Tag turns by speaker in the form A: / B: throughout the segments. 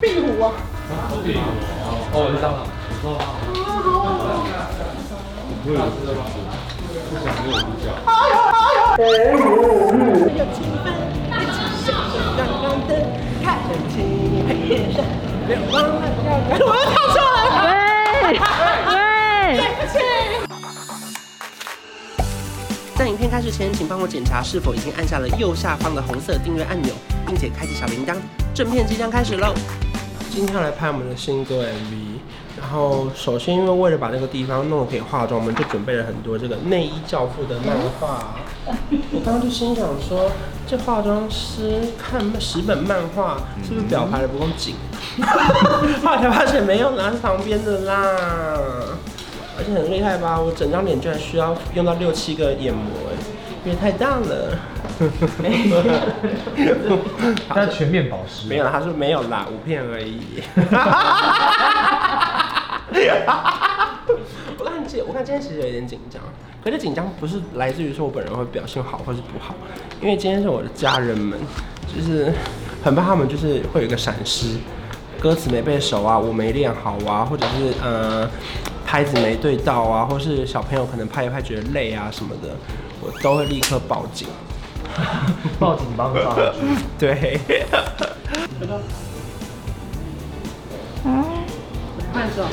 A: 壁虎啊！
B: 壁虎哦，我知道了，我知道了。不会有事的吧？不想没有主角。
A: 有气氛，一起享受阳光的看景，配点上别忘了要。我又跳错了。
C: 喂喂，
A: 对不起。在影片开始前，请帮我检查是否已经按下了右下方的红色订阅按钮，并且开启小铃铛。正片即将开始喽！今天要来拍我们的新歌 MV，然后首先因为为了把那个地方弄得可以化妆，我们就准备了很多这个内衣教父的漫画。我刚刚就心想说，这化妆师看十本漫画是不是表排的不够紧？后来才发现没有拿，是旁边的啦。而且很厉害吧？我整张脸居然需要用到六七个眼膜，哎，因为太大了。
B: 它是 全面保湿。
A: 没有，他说没有啦，五片而已。我看今我看今天其实有点紧张，可是紧张不是来自于说我本人会表现好或是不好，因为今天是我的家人们，就是很怕他们就是会有一个闪失，歌词没背熟啊，我没练好啊，或者是呃。拍子没对到啊，或是小朋友可能拍一拍觉得累啊什么的，我都会立刻报警。
B: 报警帮他。
A: 对。
C: 嗯。
A: 慢手。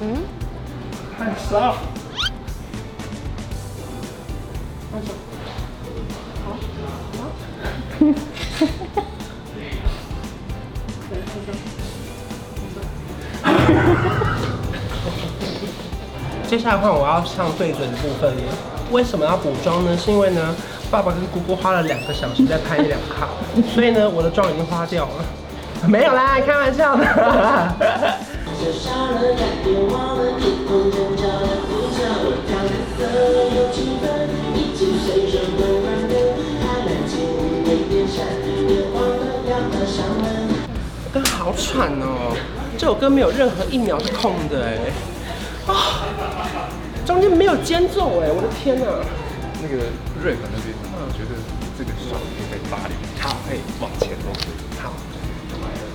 A: 嗯。接下来换我要唱对嘴的部分了。为什么要补妆呢？是因为呢，爸爸跟姑姑花了两个小时在拍一两卡，所以呢，我的妆已经花掉了。没有啦，开玩笑的。歌好喘哦，这首歌没有任何一秒是空的哎。啊，中间没有间奏哎，我的天哪！
B: 那个瑞克那边，我觉得这个手可以再发力，好，可以往前走。好，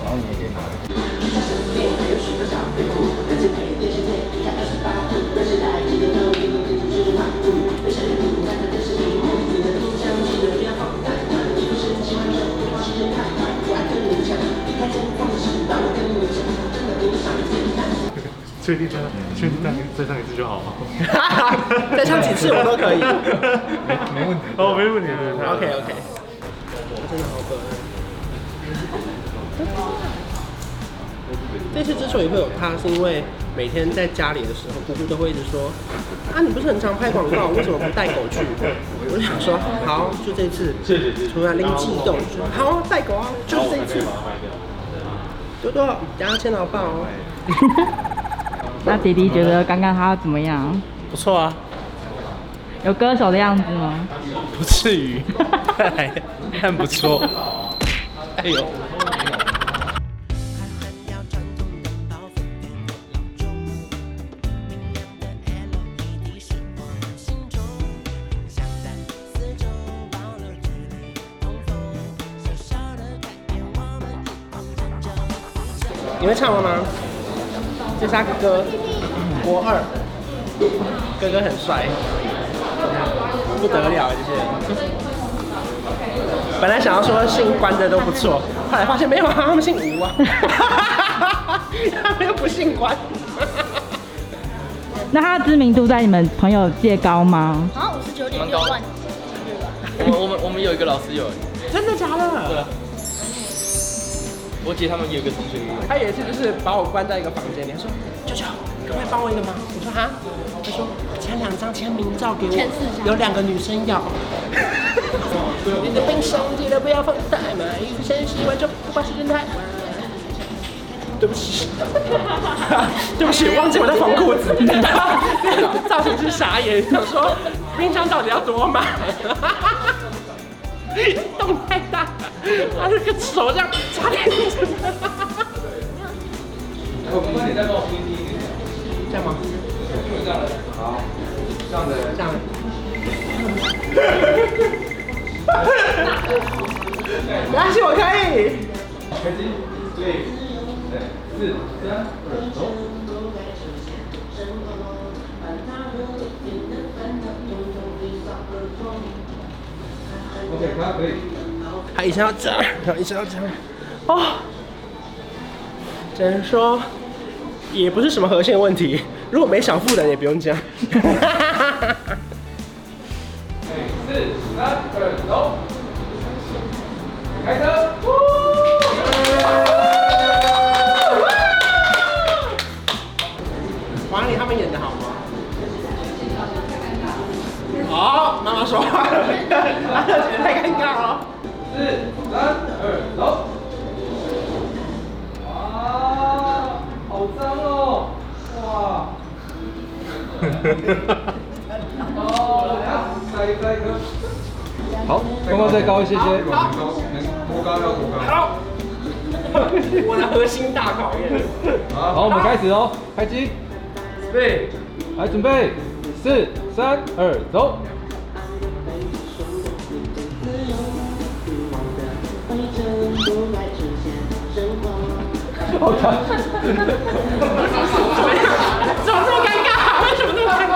B: 然后你也可以拿。确定再确定再再唱一次就好了。
A: 再唱几次我都可以。
B: 没没问题。哦，没问题。
A: OK OK。真的好可爱。这次之所以会有他，是因为每天在家里的时候，姑姑都会一直说：啊，你不是很常拍广告，为什么不带狗去？我就想说，好，就这次。谢谢。突然灵机一动，说好带狗啊，就是这一次。多多，等下签到爆哦。
C: 那弟弟觉得刚刚他怎么样？
A: 不错啊，
C: 有歌手的样子吗？
A: 不至于，但不错。哎呦！你会唱了吗？这是他哥哥，国二，哥哥很帅，不得了这些人。本来想要说姓关的都不错，后来发现没有啊，他们姓吴啊，他们又不姓关。
C: 那他的知名度在你们朋友界高吗？
D: 好像五十九点六万。
E: 我我们我们有一个老师有，
A: 真的假的？对。
E: 我姐他们有个同学，
A: 他有一次就是把我关在一个房间里，他说：“舅舅，可不可以帮我一个忙？”我说：“哈。”他说：“签两张签名照给我，有两个女生要。”你的冰箱记得不要放太满，一直先洗完就不管时间太晚。对不起，对不起，忘记我在缝裤子。造型师傻眼，想说冰箱到底要多满？动太大，他这个手这样差点。这样吗？好，这样的，这样的。没关系，我可以。
B: 对，四、三、二、走。OK，他可以。
A: 他一下要这样，然后一下要这样。哦，只能说也不是什么核心问题。如果没想负的也不用 这样。
B: 四、三、二、走。
A: 开车。好，妈妈说话。了，太尴尬了。
B: 四、三、二、走。哇，好脏哦！哇。哦，下一个，下一个。好，刚刚再高一些些。好，多高要多高。
A: 好。我的核心大考验。
B: 好，我们开始哦，开机。对，来准备，四、三、二、走。好长。
A: 怎么这么尴尬？为什么那么尴尬？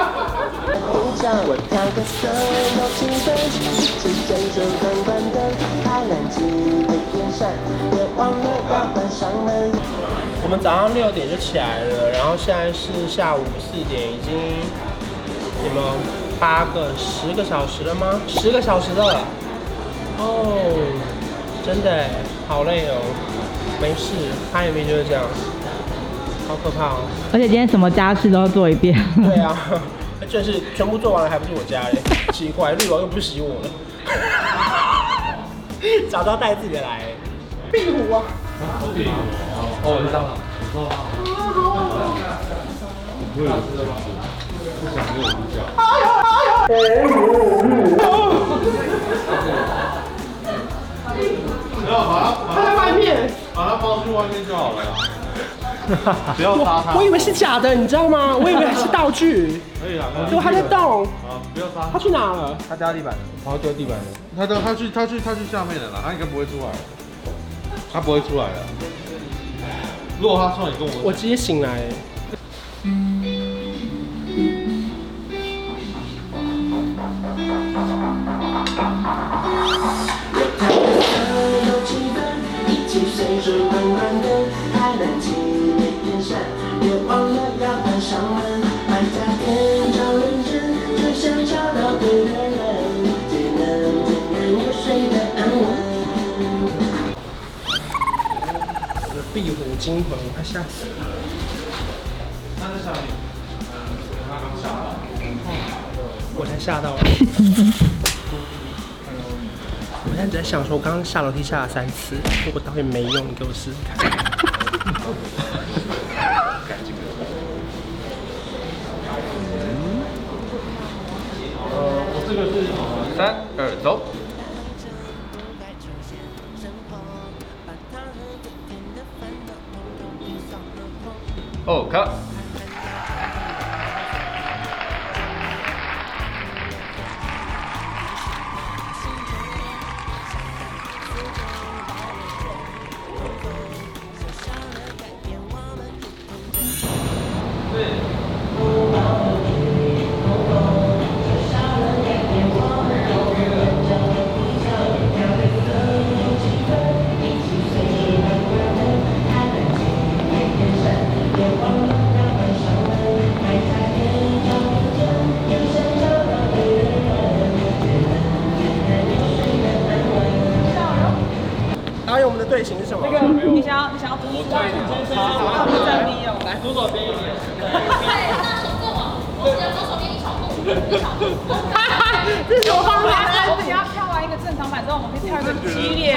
A: 我跳个色，有气氛，一起牵手关关灯，开冷气会变闪，别忘了要关上门。我们早上六点就起来了，然后现在是下午四点，已经有没有八个、十个小时了吗？十个小时了。哦，真的好累哦。没事，拍 MV 就是这样，好可怕哦。
C: 而且今天什么家事都要做一遍。
A: 对啊，就是全部做完了，还不是我家嘞？奇怪，绿王又不洗我了。早知道带自己的来。壁虎啊！壁虎哦，我知道了。不想没有呼叫。哎呦哎呦！好了，他在外面。把它放去外面就好了。不要杀它。我以为是假的，你知道吗？我以为是道具。可以啊，对，它在动。啊，不要杀。它去哪了？它掉地板了。它掉地板了。它掉，它去，它去，它去下面了？啦。它应该不会出来。它不会出来了。如果它出来，你跟我。我直接醒来。壁虎惊魂，我快吓死了！他在下面，他刚吓到，我才吓到了。我现在在想说，我刚刚下楼梯下了三次，如果导演没用，你给我试试看。
B: 呃，我这个是三二走。
C: 想要你想要独自站，就是独自站立哦。来，左手边一点。对，那手过往，我只要左手边一小步，一小步。哈哈，这是什么方法？我们要跳完一个正常版之后，我们可以跳一个激烈、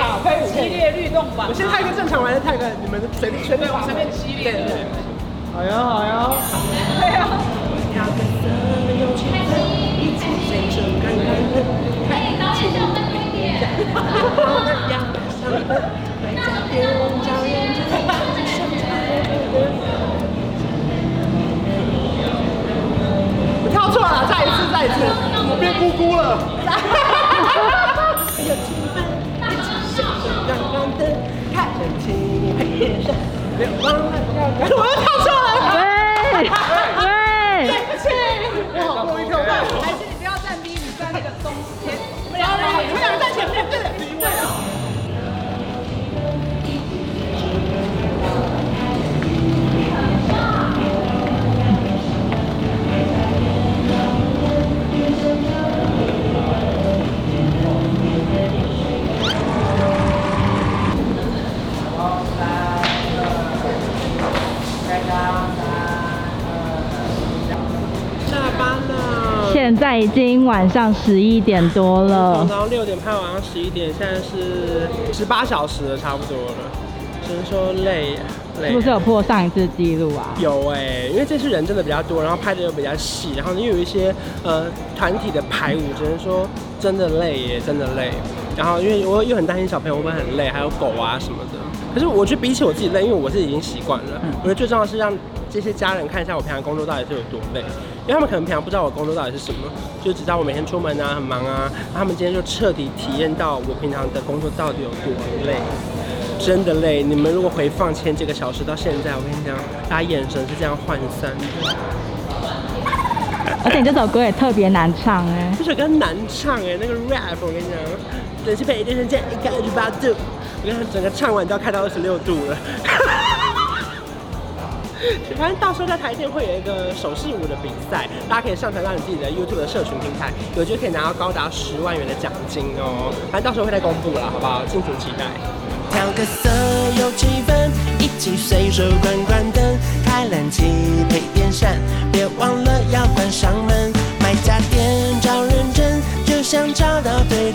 C: 激烈律动版。我先跳一个正常版，再跳一个你们随便随便往随便激烈。好呀好呀。对呀。
D: 哎，导演，小声一点。
A: 我我变姑姑了。
D: 已经晚上十一点多了
A: 从。早上六点拍，晚上十一点，现在是十八小时了，差不多了。只能说累，累。
D: 是不是有破上一次记录啊？
A: 有哎、欸，因为这次人真的比较多，然后拍的又比较细，然后又有一些呃团体的排舞，只能说真的累耶，真的累。然后因为我又很担心小朋友会不会很累，还有狗啊什么的。可是我觉得比起我自己累，因为我是已经习惯了。我觉得最重要的是让这些家人看一下我平常工作到底是有多累，因为他们可能平常不知道我工作到底是什么，就只知道我每天出门啊很忙啊，他们今天就彻底体验到我平常的工作到底有多累。真的累，你们如果回放前几个小时到现在，我跟你讲，大家眼神是这样涣散的。
D: 而且你这首歌也特别难唱哎、欸，
A: 这首歌难唱哎、欸，那个 rap 我跟你讲，冷气配电风扇一开二十八度，你看整个唱完都要开到二十六度了。反正到时候在台电会有一个手势舞的比赛大家可以上传到你自己的 youtube 的社群平台有就可以拿到高达十万元的奖金哦。反正到时候会再公布了好不好？敬请期待。调个色有气氛一起随手关关灯开冷气
B: 配电扇别忘了要关上门买家电找认真就想找到对